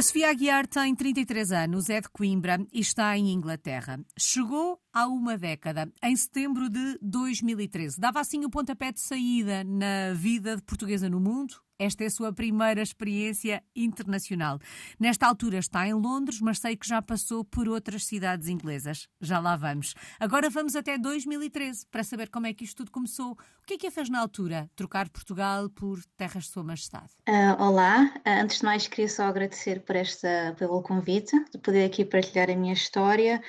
A Sofia Aguiar tem 33 anos, é de Coimbra e está em Inglaterra. Chegou há uma década, em setembro de 2013. Dava assim o pontapé de saída na vida de portuguesa no mundo, esta é a sua primeira experiência internacional. Nesta altura está em Londres, mas sei que já passou por outras cidades inglesas. Já lá vamos. Agora vamos até 2013 para saber como é que isto tudo começou. O que é que a fez na altura? Trocar Portugal por terras de Sua Majestade? Uh, olá, uh, antes de mais queria só agradecer por esta, pelo convite, de poder aqui partilhar a minha história.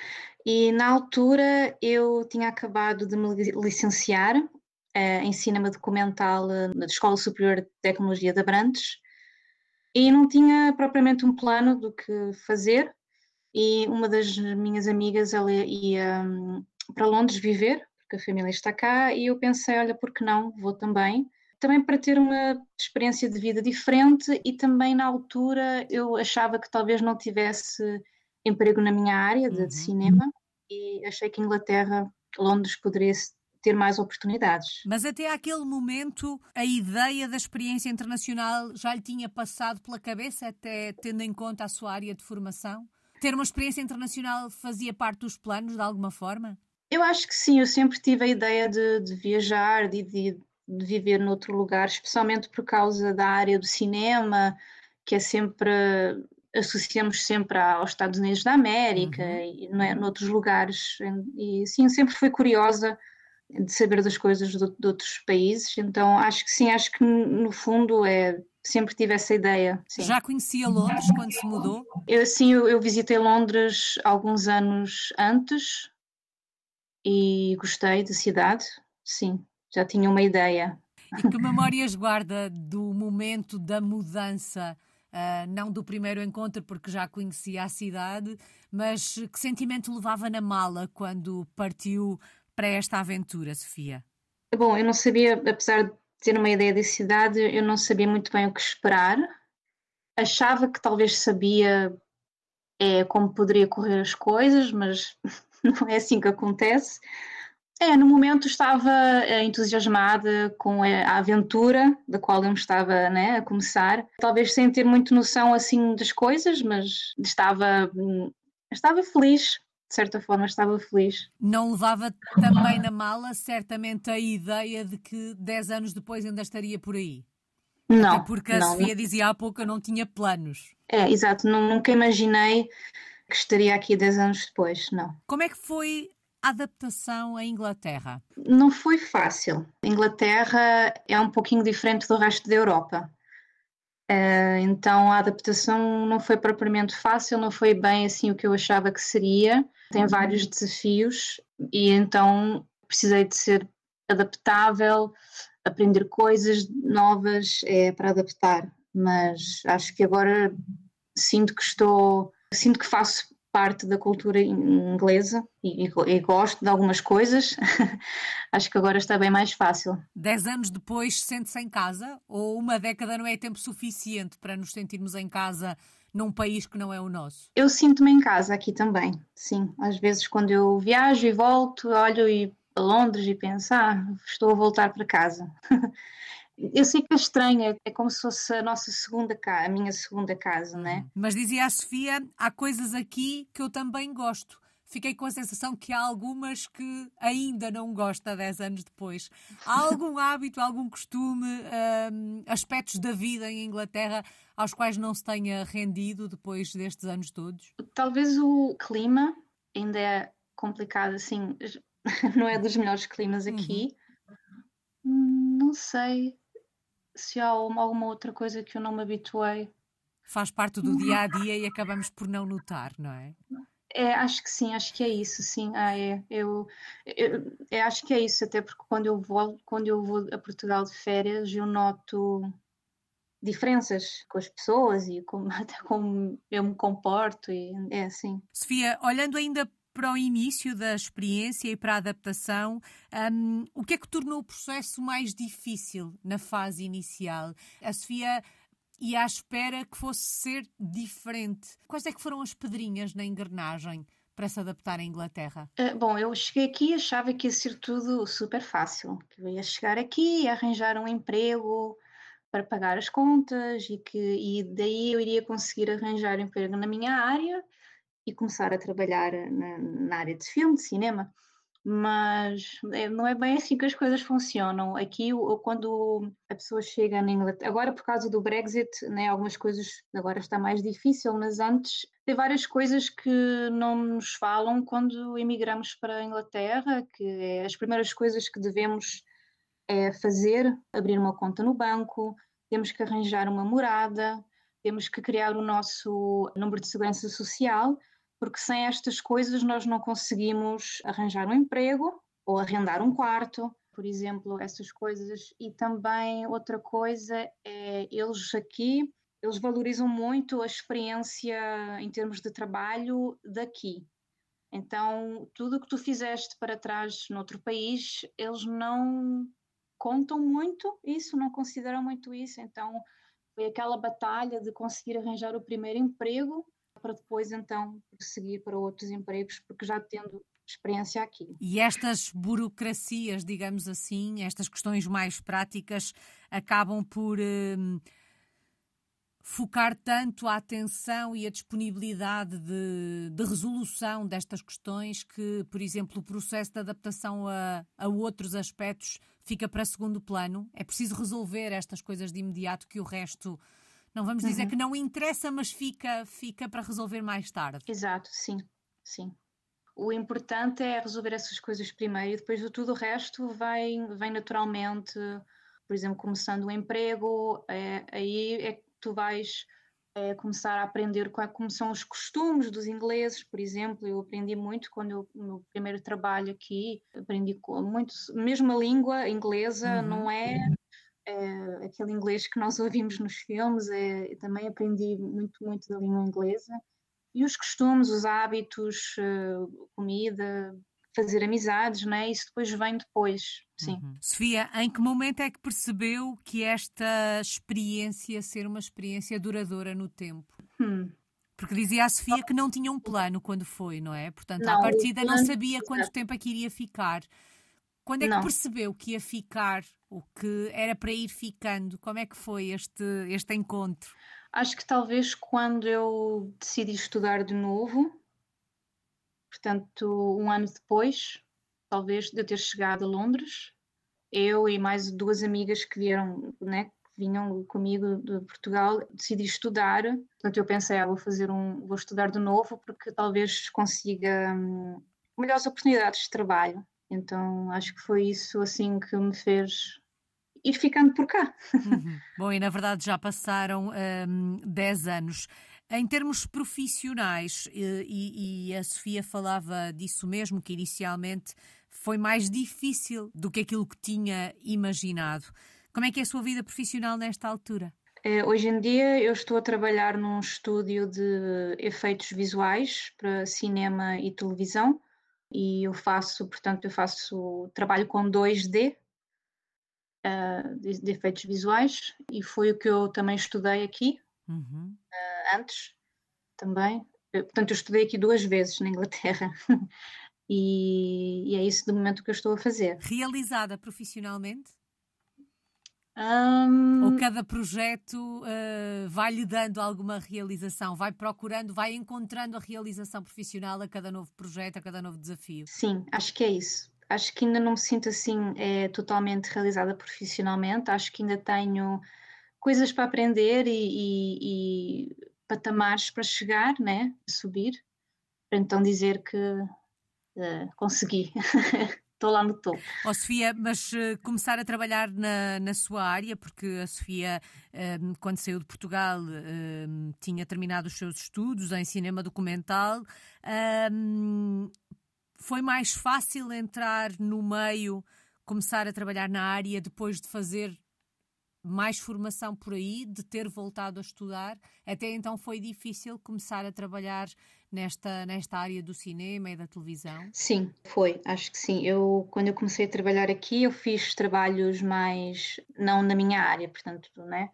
E na altura eu tinha acabado de me licenciar em cinema documental uh, na Escola Superior de Tecnologia de Abrantes e não tinha propriamente um plano do que fazer e uma das minhas amigas ela ia um, para Londres viver porque a família está cá e eu pensei olha por que não vou também também para ter uma experiência de vida diferente e também na altura eu achava que talvez não tivesse emprego na minha área de, uhum. cinema e achei que Inglaterra Londres poderia ter mais oportunidades. Mas até aquele momento, a ideia da experiência internacional já lhe tinha passado pela cabeça, até tendo em conta a sua área de formação? Ter uma experiência internacional fazia parte dos planos, de alguma forma? Eu acho que sim, eu sempre tive a ideia de, de viajar, de, de, de viver noutro lugar, especialmente por causa da área do cinema, que é sempre associamos sempre aos Estados Unidos da América uhum. e não é, noutros lugares e sim sempre fui curiosa de saber das coisas de, de, outros países, então acho que sim, acho que no fundo é sempre tive essa ideia. Sim. Já conhecia Londres quando se mudou? Eu sim, eu, eu visitei Londres alguns anos antes e gostei da cidade, sim, já tinha uma ideia. E que memórias guarda do momento da mudança? Uh, não do primeiro encontro, porque já conhecia a cidade, mas que sentimento levava na mala quando partiu para esta aventura, Sofia? Bom, eu não sabia, apesar de ter uma ideia da cidade, eu não sabia muito bem o que esperar. Achava que talvez sabia é, como poderia correr as coisas, mas não é assim que acontece. É, no momento estava é, entusiasmada com a aventura da qual eu estava né, a começar, talvez sem ter muito noção assim das coisas, mas estava, hum, estava feliz de certa forma estava feliz. Não levava também na mala, certamente, a ideia de que 10 anos depois ainda estaria por aí? Não. Até porque a não, Sofia dizia há pouco que eu não tinha planos. É, exato, nunca imaginei que estaria aqui 10 anos depois, não. Como é que foi a adaptação à Inglaterra? Não foi fácil. A Inglaterra é um pouquinho diferente do resto da Europa. Uh, então a adaptação não foi propriamente fácil, não foi bem assim o que eu achava que seria. Tem vários desafios e então precisei de ser adaptável, aprender coisas novas é, para adaptar. Mas acho que agora sinto que estou, sinto que faço parte da cultura inglesa e, e, gosto de algumas coisas, acho que agora está bem mais fácil. Dez anos depois, sente-se em casa? Ou uma década não é tempo suficiente para nos sentirmos em casa num país que não é o nosso? Eu sinto-me em casa aqui também, sim. Às vezes, quando eu viajo e volto, olho e a Londres e penso, ah, estou a voltar para casa. Eu sei que é estranho, é como se fosse a nossa segunda casa, a minha segunda casa, não é? Mas dizia a Sofia, há coisas aqui que eu também gosto. Fiquei com a sensação que há algumas que ainda não gosta 10 anos depois. Há algum hábito, algum costume, um, aspectos da vida em Inglaterra aos quais não se tenha rendido depois destes anos todos? Talvez o clima ainda é complicado, assim, não é dos melhores climas aqui. Uhum. Não sei se há alguma outra coisa que eu não me habituei. Faz parte do dia a dia e acabamos por não notar, não é? É, acho que sim, acho que é isso, sim. Ah, é. Eu, eu, eu, acho que é isso, até porque quando eu vou, quando eu vou a Portugal de férias, eu noto diferenças com as pessoas e como, até como eu me comporto e é assim. Sofia, olhando ainda para o início da experiência e para a adaptação, um, o que é que tornou o processo mais difícil na fase inicial? A Sofia ia à espera que fosse ser diferente. Quais é que foram as pedrinhas na engrenagem para se adaptar à Inglaterra? Uh, bom, eu cheguei aqui e achava que ia ser tudo super fácil. Que eu ia chegar aqui, arranjar um emprego, para pagar as contas e que e daí eu iria conseguir arranjar emprego na minha área e começar a trabalhar na, na área de filme, de cinema mas é, não é bem assim que as coisas funcionam. Aqui, quando a pessoa chega na Inglaterra, agora por causa do Brexit, né, algumas coisas agora está mais difícil, mas antes tem várias coisas que não nos falam quando emigramos para a Inglaterra, que é as primeiras coisas que devemos é fazer, abrir uma conta no banco, temos que arranjar uma morada, temos que criar o nosso número de segurança social porque sem estas coisas nós não conseguimos arranjar um emprego ou arrendar um quarto, por exemplo, essas coisas. E também outra coisa é eles aqui, eles valorizam muito a experiência em termos de trabalho daqui. Então, tudo o que tu fizeste para trás noutro país, eles não contam muito isso, não consideram muito isso. Então, foi aquela batalha de conseguir arranjar o primeiro emprego para depois então prosseguir para outros empregos, porque já tendo experiência aqui. E estas burocracias, digamos assim, estas questões mais práticas, acabam por hum, focar tanto a atenção e a disponibilidade de, de, resolução destas questões que, por exemplo, o processo de adaptação a, a outros aspectos fica para segundo plano. É preciso resolver estas coisas de imediato que o resto não vamos dizer uhum. que não interessa, mas fica, fica para resolver mais tarde. Exato, sim, sim. O importante é resolver essas coisas primeiro e depois de tudo o resto vem, vem naturalmente, por exemplo, começando um emprego, é, aí é que tu vais é, começar a aprender como são os costumes dos ingleses, por exemplo, eu aprendi muito quando eu, no primeiro trabalho aqui, aprendi muito, mesmo a língua inglesa uhum. não é é, aquele inglês que nós ouvimos nos filmes, é, também aprendi muito, muito da língua inglesa. E os costumes, os hábitos, uh, comida, fazer amizades, não é? Isso depois vem depois, sim. Uhum. Sofia, em que momento é que percebeu que esta experiência ser uma experiência duradoura no tempo? Hum. Porque dizia a Sofia que não tinha um plano quando foi, não é? Portanto, não, à partida não sabia quanto tempo é que iria ficar. Quando é que percebeu que ia ficar, o que era para ir ficando? Como é que foi este, este encontro? Acho que talvez quando eu decidi estudar de novo, portanto, um ano depois, talvez de eu ter chegado a Londres, eu e mais duas amigas que vieram, né, que vinham comigo de Portugal, decidi estudar. Portanto, eu pensei, ah, vou fazer um, vou estudar de novo porque talvez consiga hum, melhores oportunidades de trabalho. Então acho que foi isso assim que me fez ir ficando por cá. Uhum. Bom, e na verdade já passaram um, 10 anos. Em termos profissionais, e, e, a Sofia falava disso mesmo, que inicialmente foi mais difícil do que aquilo que tinha imaginado. Como é que é a sua vida profissional nesta altura? É, hoje em dia eu estou a trabalhar num estúdio de efeitos visuais para cinema e televisão e eu faço, portanto, eu faço trabalho com 2D uh, ah, de, de, efeitos visuais e foi o que eu também estudei aqui uhum. uh, antes também. Eu, portanto, eu estudei aqui duas vezes na Inglaterra e, e é isso de momento que eu estou a fazer. Realizada profissionalmente? Um... Ou cada projeto uh, vai-lhe dando alguma realização, vai procurando, vai encontrando a realização profissional a cada novo projeto, a cada novo desafio? Sim, acho que é isso. Acho que ainda não me sinto assim é, totalmente realizada profissionalmente, acho que ainda tenho coisas para aprender e, e, e patamares para chegar, né? subir, para então dizer que uh, consegui. estou lá no topo. Oh, Sofia, mas uh, começar a trabalhar na, na sua área, porque a Sofia, uh, quando saiu de Portugal, uh, tinha terminado os seus estudos em cinema documental. foi mais fácil entrar no meio, começar a trabalhar na área depois de fazer mais formação por aí, de ter voltado a estudar. Até então foi difícil começar a trabalhar nesta, nesta área do cinema e da televisão? Sim, foi, acho que sim. Eu, quando eu comecei a trabalhar aqui, eu fiz trabalhos mais, não na minha área, portanto, né?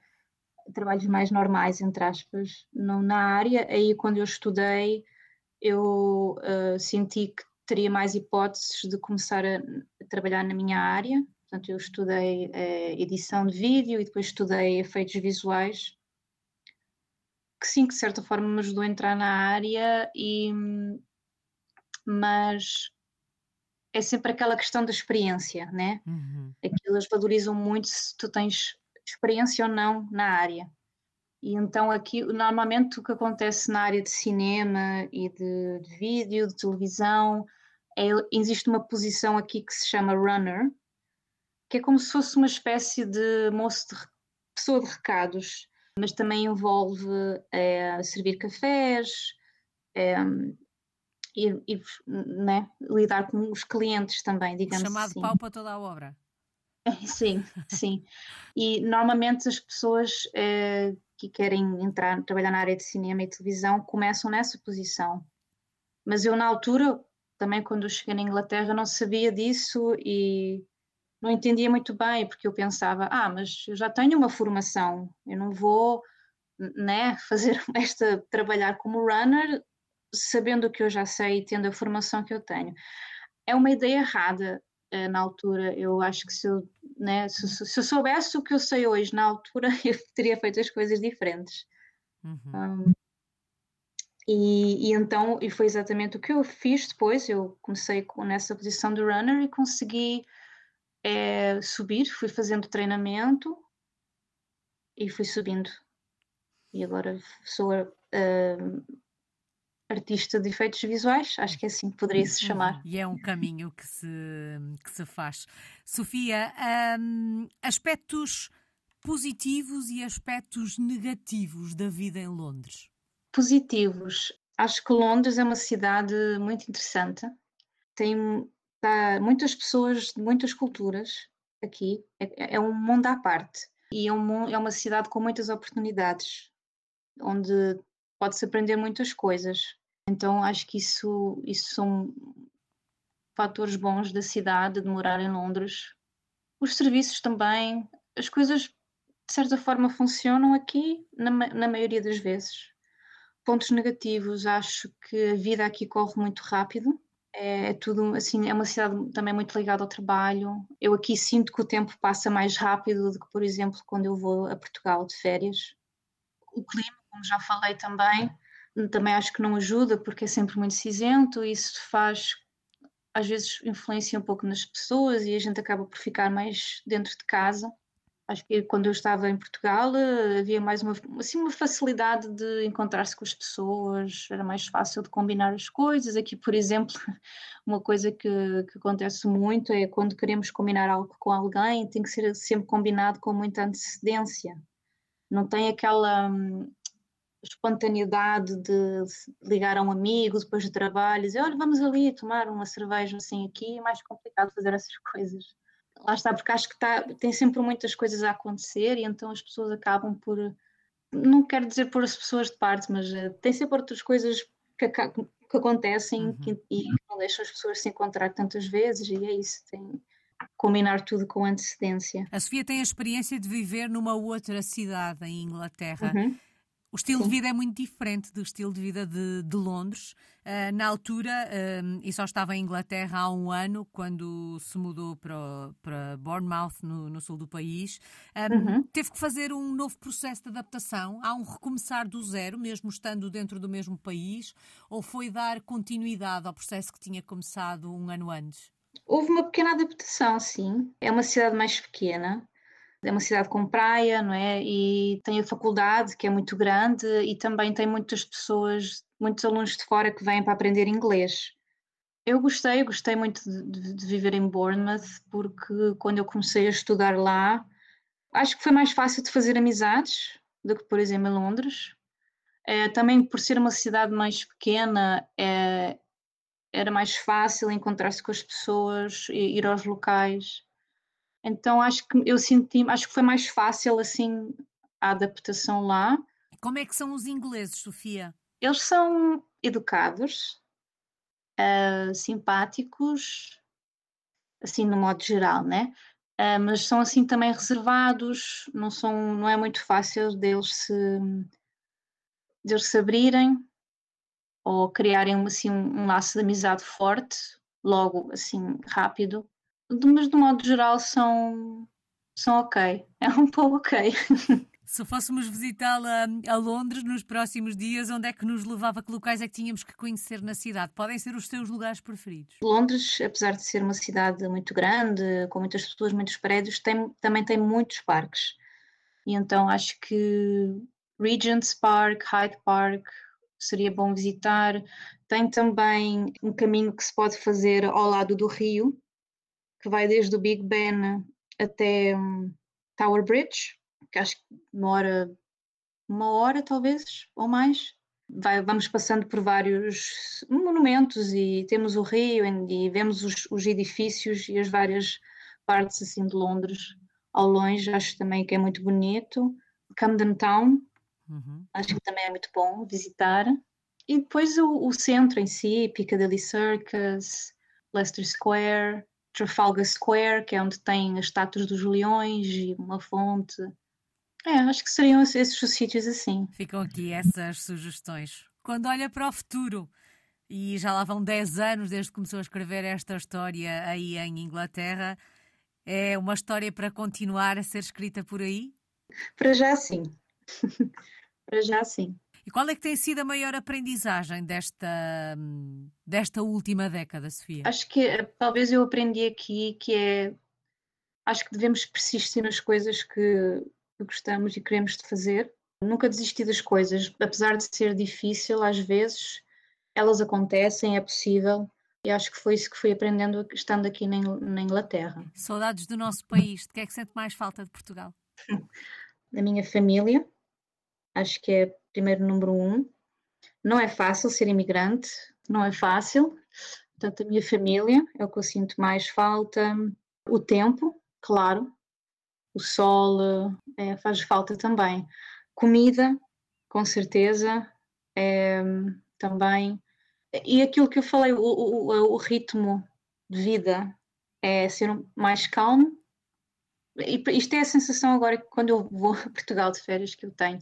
trabalhos mais normais, entre aspas, não na área. Aí, quando eu estudei, eu uh, senti que teria mais hipóteses de começar a, trabalhar na minha área Portanto, eu estudei eh, edição de vídeo e depois estudei efeitos visuais, que sim, que de certa forma me ajudou a entrar na área, e, mas é sempre aquela questão da experiência, né? Uhum. Aquilo eles valorizam muito se tu tens experiência ou não na área. E então aqui, normalmente o que acontece na área de cinema e de, de vídeo, de televisão, é, existe uma posição aqui que se chama runner, que é como se fosse uma espécie de moço de pessoa de recados, mas também envolve é, servir cafés é, e, e né, lidar com os clientes também, digamos Chamado assim. pau para toda a obra. Sim, sim. E normalmente as pessoas eh, que querem entrar, trabalhar na área de cinema e televisão começam nessa posição. Mas eu, na altura, também quando cheguei na Inglaterra, não sabia disso e não entendia muito bem, porque eu pensava, ah, mas eu já tenho uma formação, eu não vou né, fazer esta, trabalhar como runner sabendo o que eu já sei e tendo a formação que eu tenho. É uma ideia errada uh, na altura. Eu acho que se eu, né, se, se, eu soubesse o que eu sei hoje na altura, eu teria feito as coisas diferentes. Uhum. Um, e, e, então, e foi exatamente o que eu fiz depois. Eu comecei com, nessa posição de runner e consegui é, subir, fui fazendo treinamento e fui subindo. E agora sou uh, artista de efeitos visuais, acho que é assim que poderia se chamar. E é um caminho que se, que se faz. Sofia, um, aspectos positivos e aspectos negativos da vida em Londres? Positivos. Acho que Londres é uma cidade muito interessante. Tem tá, muitas pessoas de muitas culturas aqui. É, é um mundo à parte. E é, um, é uma cidade com muitas oportunidades, onde pode-se aprender muitas coisas. Então acho que isso, isso são fatores bons da cidade, de morar em Londres. Os serviços também, as coisas de certa forma funcionam aqui na, na maioria das vezes. Pontos negativos, acho que a vida aqui corre muito rápido. É, tudo assim, é uma cidade também muito ligada ao trabalho. Eu aqui sinto que o tempo passa mais rápido do que, por exemplo, quando eu vou a Portugal de férias. O clima, como já falei também, também acho que não ajuda porque é sempre muito cinzento e isso faz às vezes influencia um pouco nas pessoas e a gente acaba por ficar mais dentro de casa. Acho que quando eu estava em Portugal eh, havia mais uma, assim, uma facilidade de encontrar-se com as pessoas, era mais fácil de combinar as coisas. Aqui, por exemplo, uma coisa que, que acontece muito é quando queremos combinar algo com alguém, tem que ser sempre combinado com muita antecedência. Não tem aquela, hum, espontaneidade de ligar a um amigo depois do trabalho e dizer, olha, vamos ali tomar uma cerveja assim aqui, é mais complicado fazer essas coisas. Lá está, porque acho que está, tem sempre muitas coisas a acontecer e então as pessoas acabam por, não quero dizer por as pessoas de parte, mas uh, tem sempre outras coisas que, que acontecem uhum. que, e que não deixam as pessoas se encontrar tantas vezes e é isso, tem combinar tudo com antecedência. A Sofia tem a experiência de viver numa outra cidade em Inglaterra. Uhum. O estilo de vida é muito diferente do estilo de vida de, de Londres. Uh, na altura, uh, e só estava em Inglaterra há um ano, quando se mudou para, para Bournemouth, no, no sul do país, um, uhum. teve que fazer um novo processo de adaptação. Há um recomeçar do zero, mesmo estando dentro do mesmo país, ou foi dar continuidade ao processo que tinha começado um ano antes? Houve uma pequena adaptação, sim. É uma cidade mais pequena é uma cidade com praia, não é? E tem a faculdade, que é muito grande, e também tem muitas pessoas, muitos alunos de fora que vêm para aprender inglês. Eu gostei, gostei muito de, de viver em Bournemouth, porque quando eu comecei a estudar lá, acho que foi mais fácil de fazer amizades do que, por exemplo, em Londres. É, também por ser uma cidade mais pequena, é, era mais fácil encontrar-se com as pessoas, ir aos locais. Então acho que eu senti, acho que foi mais fácil assim a adaptação lá. Como é que são os ingleses, Sofia? Eles são educados, uh, simpáticos, assim no modo geral, né? Uh, mas são assim também reservados, não são, não é muito fácil deles se, deles se abrirem ou criarem assim um, um laço de amizade forte, logo assim rápido mas de modo geral são, são ok. É um pouco ok. Se fôssemos visitá-la a Londres nos próximos dias, onde é que nos levava? Que locais é que tínhamos que conhecer na cidade? Podem ser os seus lugares preferidos? Londres, apesar de ser uma cidade muito grande, com muitas pessoas, muitos prédios, tem, também tem muitos parques. E então acho que Regent's Park, Hyde Park, seria bom visitar. Tem também um caminho que se pode fazer ao lado do rio, que vai desde o Big Ben até um, Tower Bridge, que acho que demora uma hora talvez ou mais. Vai, vamos passando por vários monumentos e temos o rio e vemos os, os edifícios e as várias partes assim de Londres ao longe, acho também que é muito bonito. Camden Town, uhum. acho que também é muito bom visitar. E depois o, o, centro em si, Piccadilly Circus, Leicester Square, Trafalgar Square, que é onde tem as estátuas dos leões e uma fonte. É, acho que seriam esses os sítios assim. Ficam aqui essas sugestões. Quando olha para o futuro, e já lá vão 10 anos desde que começou a escrever esta história aí em Inglaterra, é uma história para continuar a ser escrita por aí? Para já sim. para já sim. E qual é que tem sido a maior aprendizagem desta, desta última década, Sofia? Acho que eh, talvez eu aprendi aqui que é acho que devemos persistir nas coisas que, que gostamos e queremos de fazer. Nunca desistir das coisas, apesar de ser difícil, às vezes elas acontecem, é possível. E acho que foi isso que fui aprendendo estando aqui na, na Inglaterra. Saudades do nosso país. De que é que sente mais falta de Portugal? da minha família. Acho que é primeiro número um. Não é fácil ser imigrante, não é fácil. Portanto, a minha família é o que eu sinto mais falta. O tempo, claro, o sol é, faz falta também. Comida, com certeza, é, também. E aquilo que eu falei, o, o, o ritmo de vida é ser mais calmo. E isto é a sensação agora quando eu vou a Portugal de férias que eu tenho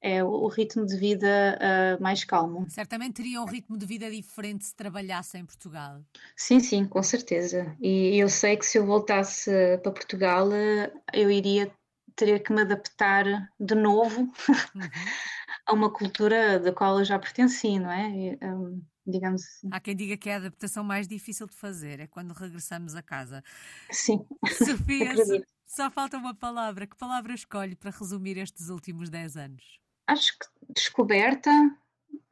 é o, ritmo de vida uh, mais calmo. Certamente teria um ritmo de vida diferente se trabalhasse em Portugal. Sim, sim, com certeza. E eu sei que se eu voltasse para Portugal, eu iria ter que me adaptar de novo uhum. a uma cultura da qual eu já pertenci, não é? Um, digamos assim. Há quem diga que é a adaptação mais difícil de fazer, é quando regressamos a casa. Sim. Sofia, só falta uma palavra. Que palavra escolhe para resumir estes últimos 10 anos? Acho que descoberta,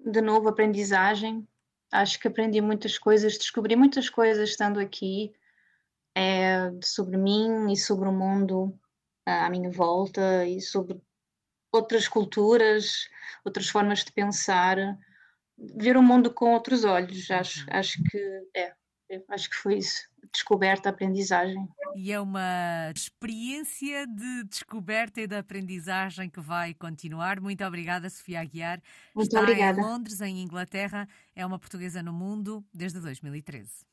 de novo aprendizagem. Acho que aprendi muitas coisas, descobri muitas coisas estando aqui é, sobre mim e sobre o mundo à minha volta e sobre outras culturas, outras formas de pensar, ver o mundo com outros olhos. Acho, uhum. acho que é, acho que foi isso descoberta, aprendizagem. E é uma experiência de descoberta e de aprendizagem que vai continuar. Muito obrigada, Sofia Aguiar. Muito Está obrigada. em Londres, em Inglaterra. É uma portuguesa no mundo desde 2013.